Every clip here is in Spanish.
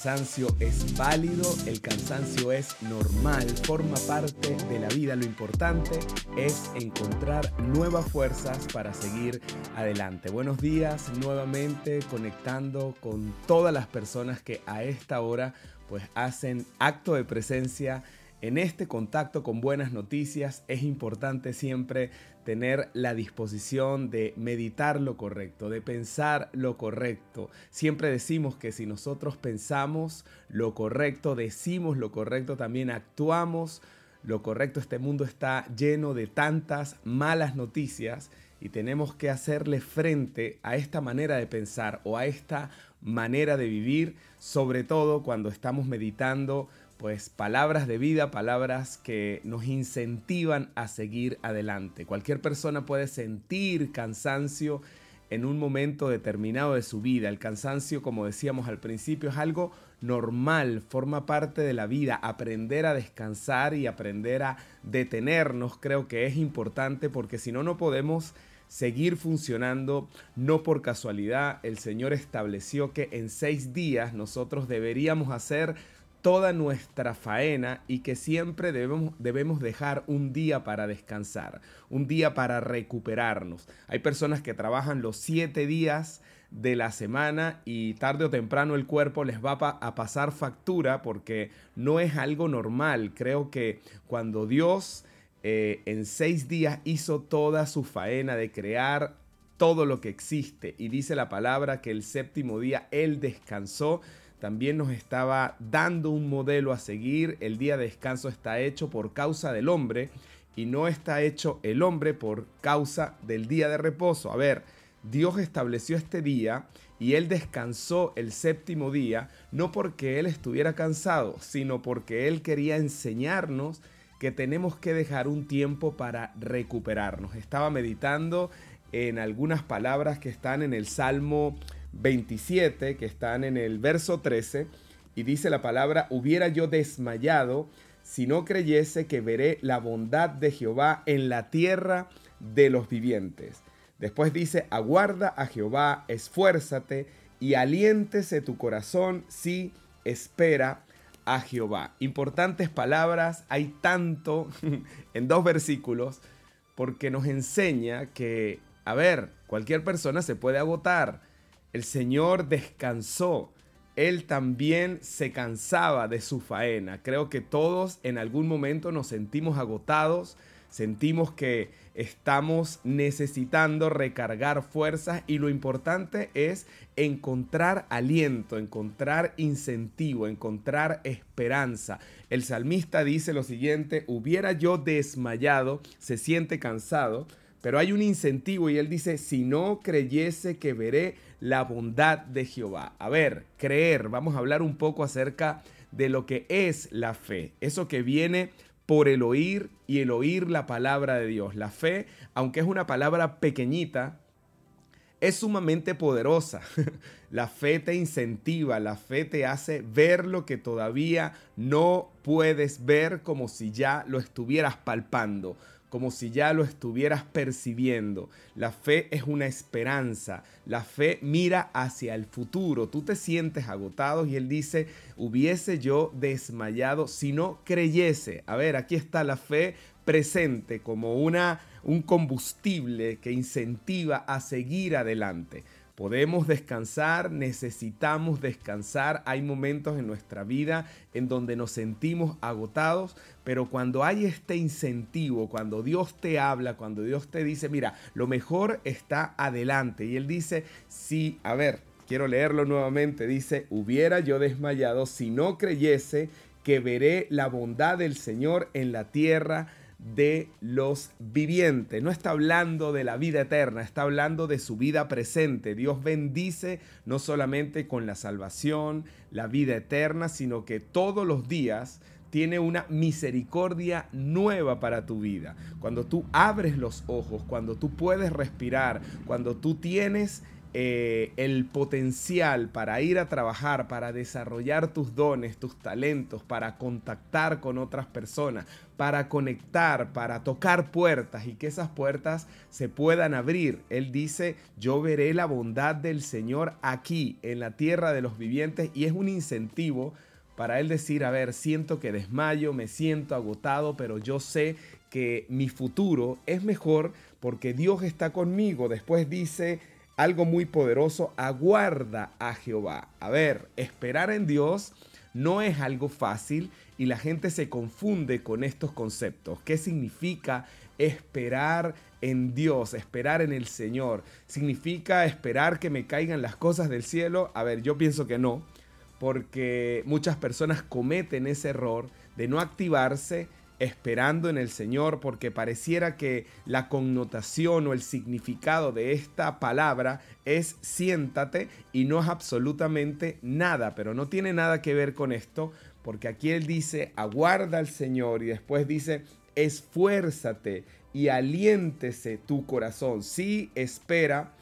cansancio es válido, el cansancio es normal, forma parte de la vida. Lo importante es encontrar nuevas fuerzas para seguir adelante. Buenos días nuevamente conectando con todas las personas que a esta hora pues hacen acto de presencia en este contacto con buenas noticias es importante siempre tener la disposición de meditar lo correcto, de pensar lo correcto. Siempre decimos que si nosotros pensamos lo correcto, decimos lo correcto, también actuamos lo correcto. Este mundo está lleno de tantas malas noticias y tenemos que hacerle frente a esta manera de pensar o a esta manera de vivir, sobre todo cuando estamos meditando pues palabras de vida, palabras que nos incentivan a seguir adelante. Cualquier persona puede sentir cansancio en un momento determinado de su vida. El cansancio, como decíamos al principio, es algo normal, forma parte de la vida. Aprender a descansar y aprender a detenernos creo que es importante porque si no, no podemos seguir funcionando, no por casualidad. El Señor estableció que en seis días nosotros deberíamos hacer toda nuestra faena y que siempre debemos, debemos dejar un día para descansar, un día para recuperarnos. Hay personas que trabajan los siete días de la semana y tarde o temprano el cuerpo les va a pasar factura porque no es algo normal. Creo que cuando Dios eh, en seis días hizo toda su faena de crear todo lo que existe y dice la palabra que el séptimo día Él descansó, también nos estaba dando un modelo a seguir. El día de descanso está hecho por causa del hombre y no está hecho el hombre por causa del día de reposo. A ver, Dios estableció este día y Él descansó el séptimo día, no porque Él estuviera cansado, sino porque Él quería enseñarnos que tenemos que dejar un tiempo para recuperarnos. Estaba meditando en algunas palabras que están en el Salmo 27, que están en el verso 13, y dice la palabra, hubiera yo desmayado si no creyese que veré la bondad de Jehová en la tierra de los vivientes. Después dice, aguarda a Jehová, esfuérzate y aliéntese tu corazón si espera a Jehová. Importantes palabras, hay tanto en dos versículos, porque nos enseña que, a ver, cualquier persona se puede agotar, el Señor descansó. Él también se cansaba de su faena. Creo que todos en algún momento nos sentimos agotados, sentimos que estamos necesitando recargar fuerzas y lo importante es encontrar aliento, encontrar incentivo, encontrar esperanza. El salmista dice lo siguiente, hubiera yo desmayado, se siente cansado, pero hay un incentivo y él dice, si no creyese que veré la bondad de Jehová. A ver, creer, vamos a hablar un poco acerca de lo que es la fe, eso que viene por el oír y el oír la palabra de Dios. La fe, aunque es una palabra pequeñita, es sumamente poderosa. La fe te incentiva, la fe te hace ver lo que todavía no puedes ver como si ya lo estuvieras palpando como si ya lo estuvieras percibiendo. La fe es una esperanza. La fe mira hacia el futuro. Tú te sientes agotado y él dice, hubiese yo desmayado si no creyese. A ver, aquí está la fe presente como una, un combustible que incentiva a seguir adelante. Podemos descansar, necesitamos descansar. Hay momentos en nuestra vida en donde nos sentimos agotados, pero cuando hay este incentivo, cuando Dios te habla, cuando Dios te dice, mira, lo mejor está adelante. Y Él dice, sí, a ver, quiero leerlo nuevamente, dice, hubiera yo desmayado si no creyese que veré la bondad del Señor en la tierra de los vivientes. No está hablando de la vida eterna, está hablando de su vida presente. Dios bendice no solamente con la salvación, la vida eterna, sino que todos los días tiene una misericordia nueva para tu vida. Cuando tú abres los ojos, cuando tú puedes respirar, cuando tú tienes eh, el potencial para ir a trabajar, para desarrollar tus dones, tus talentos, para contactar con otras personas, para conectar, para tocar puertas y que esas puertas se puedan abrir. Él dice, yo veré la bondad del Señor aquí, en la tierra de los vivientes, y es un incentivo para él decir, a ver, siento que desmayo, me siento agotado, pero yo sé que mi futuro es mejor porque Dios está conmigo. Después dice algo muy poderoso, aguarda a Jehová. A ver, esperar en Dios no es algo fácil y la gente se confunde con estos conceptos. ¿Qué significa esperar en Dios, esperar en el Señor? ¿Significa esperar que me caigan las cosas del cielo? A ver, yo pienso que no, porque muchas personas cometen ese error de no activarse esperando en el Señor, porque pareciera que la connotación o el significado de esta palabra es siéntate y no es absolutamente nada, pero no tiene nada que ver con esto, porque aquí él dice aguarda al Señor y después dice esfuérzate y aliéntese tu corazón. Sí, espera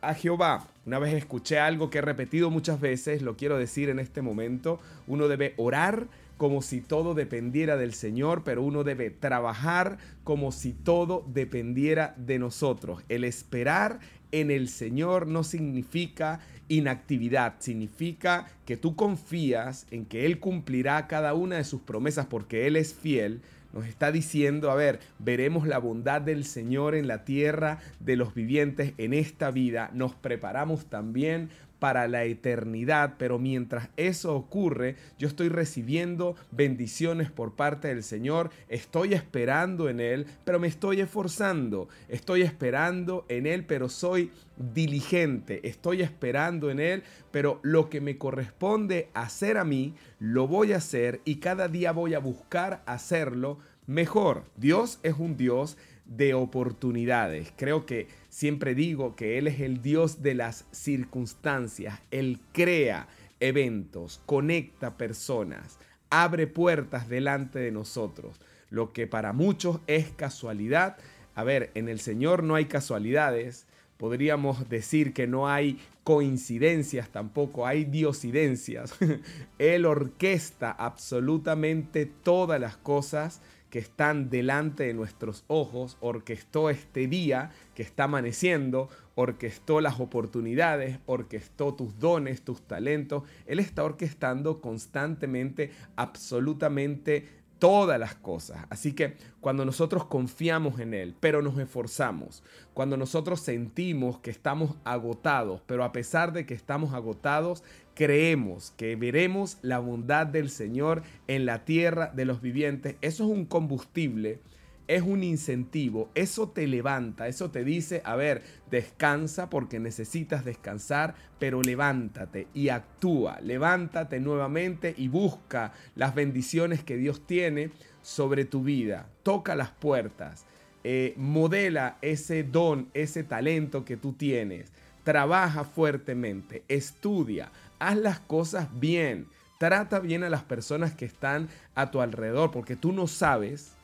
a Jehová. Una vez escuché algo que he repetido muchas veces, lo quiero decir en este momento, uno debe orar como si todo dependiera del Señor, pero uno debe trabajar como si todo dependiera de nosotros. El esperar en el Señor no significa inactividad, significa que tú confías en que Él cumplirá cada una de sus promesas porque Él es fiel. Nos está diciendo, a ver, veremos la bondad del Señor en la tierra de los vivientes en esta vida. Nos preparamos también para la eternidad, pero mientras eso ocurre, yo estoy recibiendo bendiciones por parte del Señor, estoy esperando en Él, pero me estoy esforzando, estoy esperando en Él, pero soy diligente, estoy esperando en Él, pero lo que me corresponde hacer a mí, lo voy a hacer y cada día voy a buscar hacerlo mejor. Dios es un Dios de oportunidades. Creo que siempre digo que Él es el Dios de las circunstancias. Él crea eventos, conecta personas, abre puertas delante de nosotros. Lo que para muchos es casualidad. A ver, en el Señor no hay casualidades. Podríamos decir que no hay coincidencias tampoco, hay diosidencias. Él orquesta absolutamente todas las cosas que están delante de nuestros ojos, orquestó este día que está amaneciendo, orquestó las oportunidades, orquestó tus dones, tus talentos. Él está orquestando constantemente, absolutamente todas las cosas. Así que cuando nosotros confiamos en Él, pero nos esforzamos, cuando nosotros sentimos que estamos agotados, pero a pesar de que estamos agotados, creemos que veremos la bondad del Señor en la tierra de los vivientes, eso es un combustible es un incentivo, eso te levanta, eso te dice, a ver, descansa porque necesitas descansar, pero levántate y actúa, levántate nuevamente y busca las bendiciones que Dios tiene sobre tu vida, toca las puertas, eh, modela ese don, ese talento que tú tienes, trabaja fuertemente, estudia, haz las cosas bien, trata bien a las personas que están a tu alrededor, porque tú no sabes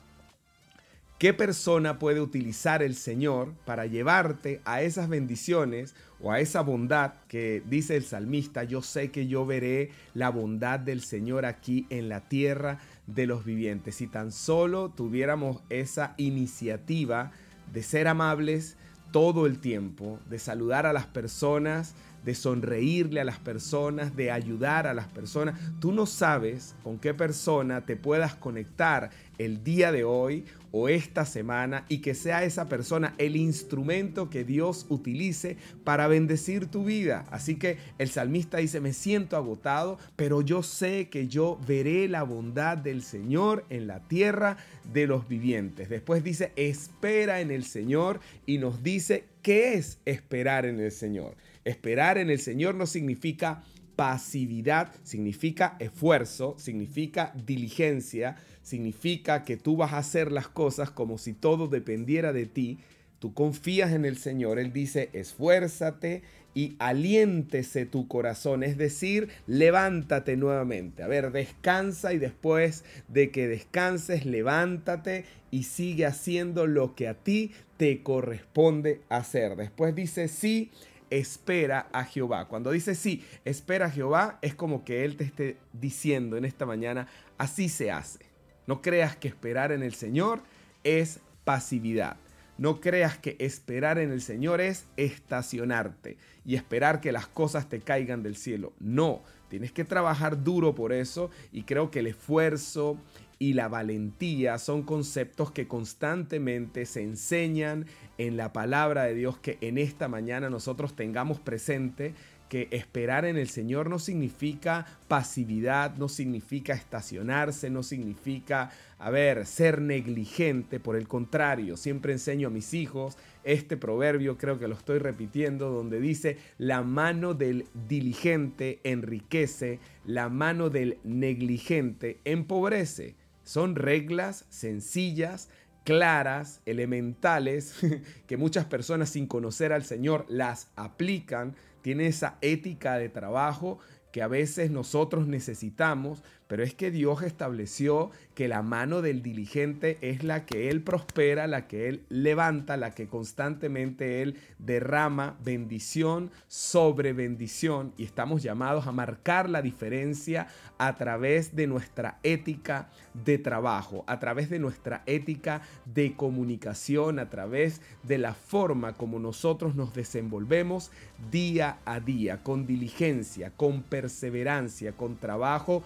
¿Qué persona puede utilizar el Señor para llevarte a esas bendiciones o a esa bondad que dice el salmista? Yo sé que yo veré la bondad del Señor aquí en la tierra de los vivientes. Si tan solo tuviéramos esa iniciativa de ser amables todo el tiempo, de saludar a las personas, de sonreírle a las personas, de ayudar a las personas. Tú no sabes con qué persona te puedas conectar el día de hoy o esta semana y que sea esa persona el instrumento que Dios utilice para bendecir tu vida. Así que el salmista dice, me siento agotado, pero yo sé que yo veré la bondad del Señor en la tierra de los vivientes. Después dice, espera en el Señor y nos dice, ¿qué es esperar en el Señor? Esperar en el Señor no significa pasividad, significa esfuerzo, significa diligencia, significa que tú vas a hacer las cosas como si todo dependiera de ti. Tú confías en el Señor, Él dice, esfuérzate y aliéntese tu corazón, es decir, levántate nuevamente. A ver, descansa y después de que descanses, levántate y sigue haciendo lo que a ti te corresponde hacer. Después dice, sí, espera a Jehová. Cuando dice sí, espera a Jehová, es como que Él te esté diciendo en esta mañana, así se hace. No creas que esperar en el Señor es pasividad. No creas que esperar en el Señor es estacionarte y esperar que las cosas te caigan del cielo. No, tienes que trabajar duro por eso y creo que el esfuerzo y la valentía son conceptos que constantemente se enseñan en la palabra de Dios que en esta mañana nosotros tengamos presente que esperar en el Señor no significa pasividad, no significa estacionarse, no significa, a ver, ser negligente. Por el contrario, siempre enseño a mis hijos este proverbio, creo que lo estoy repitiendo, donde dice, la mano del diligente enriquece, la mano del negligente empobrece. Son reglas sencillas, claras, elementales, que muchas personas sin conocer al Señor las aplican tiene esa ética de trabajo que a veces nosotros necesitamos, pero es que Dios estableció que la mano del diligente es la que Él prospera, la que Él levanta, la que constantemente Él derrama bendición sobre bendición. Y estamos llamados a marcar la diferencia a través de nuestra ética de trabajo, a través de nuestra ética de comunicación, a través de la forma como nosotros nos desenvolvemos día a día, con diligencia, con perseverancia, con trabajo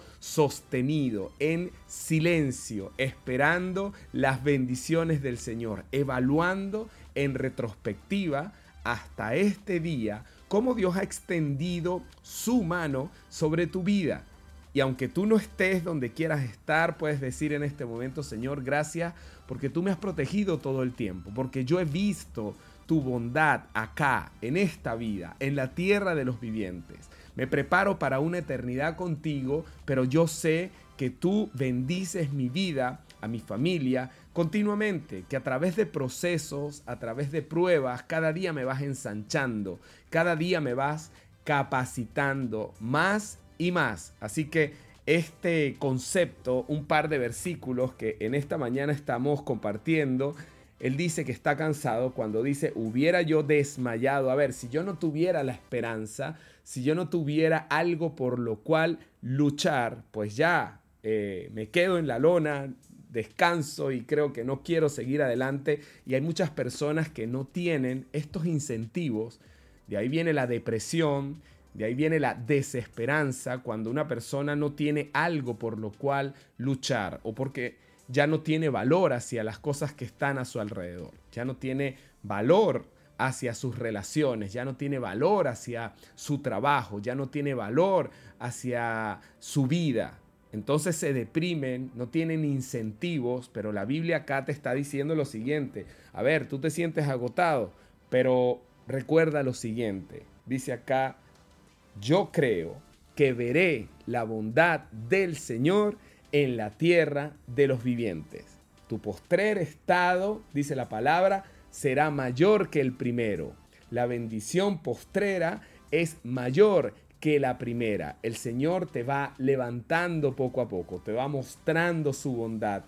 sostenido, en silencio, esperando las bendiciones del Señor, evaluando en retrospectiva hasta este día cómo Dios ha extendido su mano sobre tu vida. Y aunque tú no estés donde quieras estar, puedes decir en este momento, Señor, gracias porque tú me has protegido todo el tiempo, porque yo he visto tu bondad acá, en esta vida, en la tierra de los vivientes. Me preparo para una eternidad contigo, pero yo sé que tú bendices mi vida, a mi familia, continuamente, que a través de procesos, a través de pruebas, cada día me vas ensanchando, cada día me vas capacitando más y más. Así que este concepto, un par de versículos que en esta mañana estamos compartiendo, él dice que está cansado cuando dice, hubiera yo desmayado. A ver, si yo no tuviera la esperanza, si yo no tuviera algo por lo cual luchar, pues ya eh, me quedo en la lona, descanso y creo que no quiero seguir adelante. Y hay muchas personas que no tienen estos incentivos. De ahí viene la depresión, de ahí viene la desesperanza cuando una persona no tiene algo por lo cual luchar o porque ya no tiene valor hacia las cosas que están a su alrededor, ya no tiene valor hacia sus relaciones, ya no tiene valor hacia su trabajo, ya no tiene valor hacia su vida. Entonces se deprimen, no tienen incentivos, pero la Biblia acá te está diciendo lo siguiente. A ver, tú te sientes agotado, pero recuerda lo siguiente. Dice acá, yo creo que veré la bondad del Señor en la tierra de los vivientes. Tu postrer estado, dice la palabra, será mayor que el primero. La bendición postrera es mayor que la primera. El Señor te va levantando poco a poco, te va mostrando su bondad,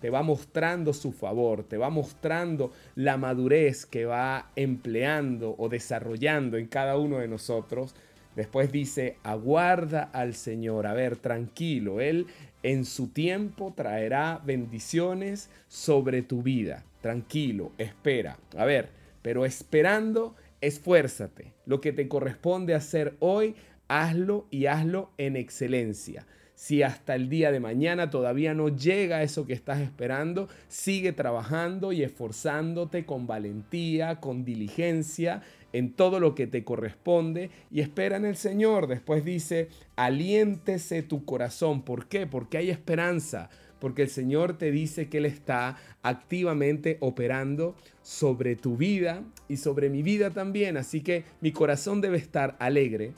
te, va mostrando su favor, te va mostrando la madurez que va empleando o desarrollando en cada uno de nosotros. Después dice, aguarda al Señor, a ver, tranquilo, Él en su tiempo traerá bendiciones sobre tu vida. Tranquilo, espera. A ver, pero esperando, esfuérzate. Lo que te corresponde hacer hoy, hazlo y hazlo en excelencia. Si hasta el día de mañana todavía no llega eso que estás esperando, sigue trabajando y esforzándote con valentía, con diligencia en todo lo que te corresponde y espera en el Señor. Después dice, aliéntese tu corazón. ¿Por qué? Porque hay esperanza. Porque el Señor te dice que Él está activamente operando sobre tu vida y sobre mi vida también. Así que mi corazón debe estar alegre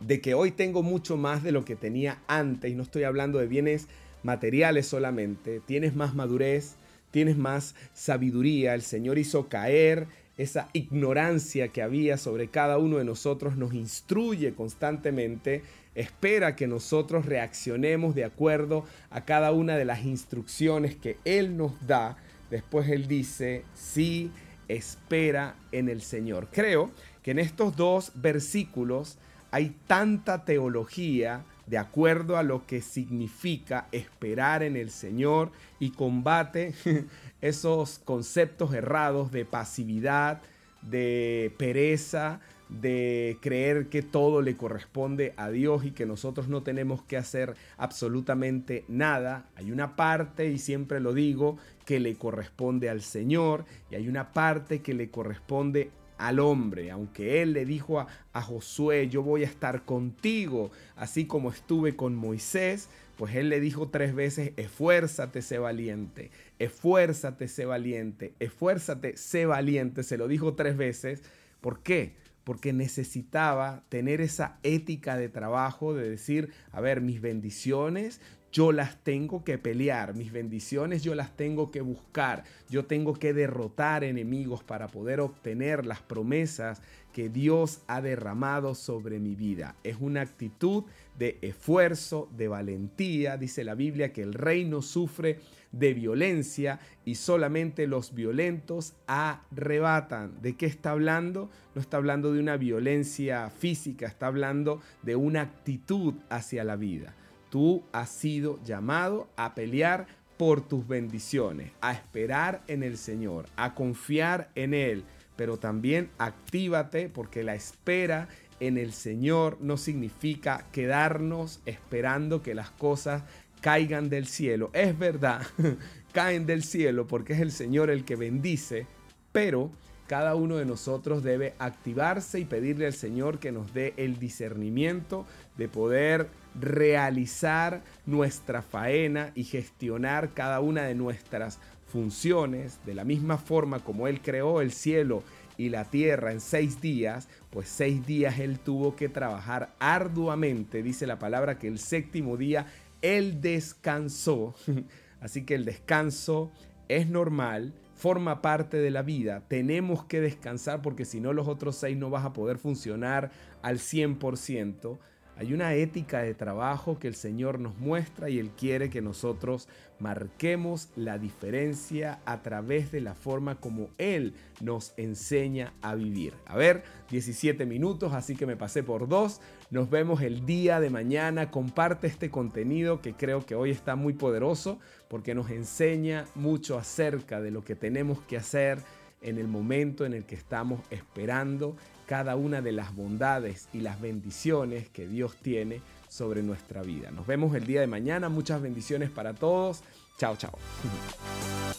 de que hoy tengo mucho más de lo que tenía antes, no estoy hablando de bienes materiales solamente, tienes más madurez, tienes más sabiduría, el Señor hizo caer esa ignorancia que había sobre cada uno de nosotros, nos instruye constantemente, espera que nosotros reaccionemos de acuerdo a cada una de las instrucciones que Él nos da. Después Él dice, sí, espera en el Señor. Creo que en estos dos versículos hay tanta teología de acuerdo a lo que significa esperar en el Señor y combate esos conceptos errados de pasividad, de pereza, de creer que todo le corresponde a Dios y que nosotros no tenemos que hacer absolutamente nada. Hay una parte, y siempre lo digo, que le corresponde al Señor y hay una parte que le corresponde al hombre, aunque él le dijo a, a, Josué, yo voy a estar contigo, así como estuve con Moisés, pues él le dijo tres veces, esfuérzate, sé valiente, esfuérzate, sé valiente, esfuérzate, sé valiente, se lo dijo tres veces. ¿Por qué? porque necesitaba tener esa ética de trabajo de decir, a ver, mis bendiciones yo las tengo que pelear, mis bendiciones yo las tengo que buscar, yo tengo que derrotar enemigos para poder obtener las promesas que Dios ha derramado sobre mi vida. Es una actitud de esfuerzo, de valentía. Dice la Biblia que el reino sufre de violencia y solamente los violentos arrebatan. ¿De qué está hablando? No está hablando de una violencia física, está hablando de una actitud hacia la vida. Tú has sido llamado a pelear por tus bendiciones, a esperar en el Señor, a confiar en Él, pero también actívate porque la espera en el Señor no significa quedarnos esperando que las cosas caigan del cielo. Es verdad, caen del cielo porque es el Señor el que bendice, pero cada uno de nosotros debe activarse y pedirle al Señor que nos dé el discernimiento de poder realizar nuestra faena y gestionar cada una de nuestras funciones de la misma forma como Él creó el cielo y la tierra en seis días, pues seis días Él tuvo que trabajar arduamente, dice la palabra que el séptimo día Él descansó. Así que el descanso es normal, forma parte de la vida. Tenemos que descansar porque si no los otros seis no vas a poder funcionar al 100%. Hay una ética de trabajo que el Señor nos muestra y Él quiere que nosotros marquemos la diferencia a través de la forma como Él nos enseña a vivir. A ver, 17 minutos, así que me pasé por dos. Nos vemos el día de mañana. Comparte este contenido que creo que hoy está muy poderoso porque nos enseña mucho acerca de lo que tenemos que hacer en el momento en el que estamos esperando cada una de las bondades y las bendiciones que Dios tiene sobre nuestra vida. Nos vemos el día de mañana. Muchas bendiciones para todos. Chao, chao.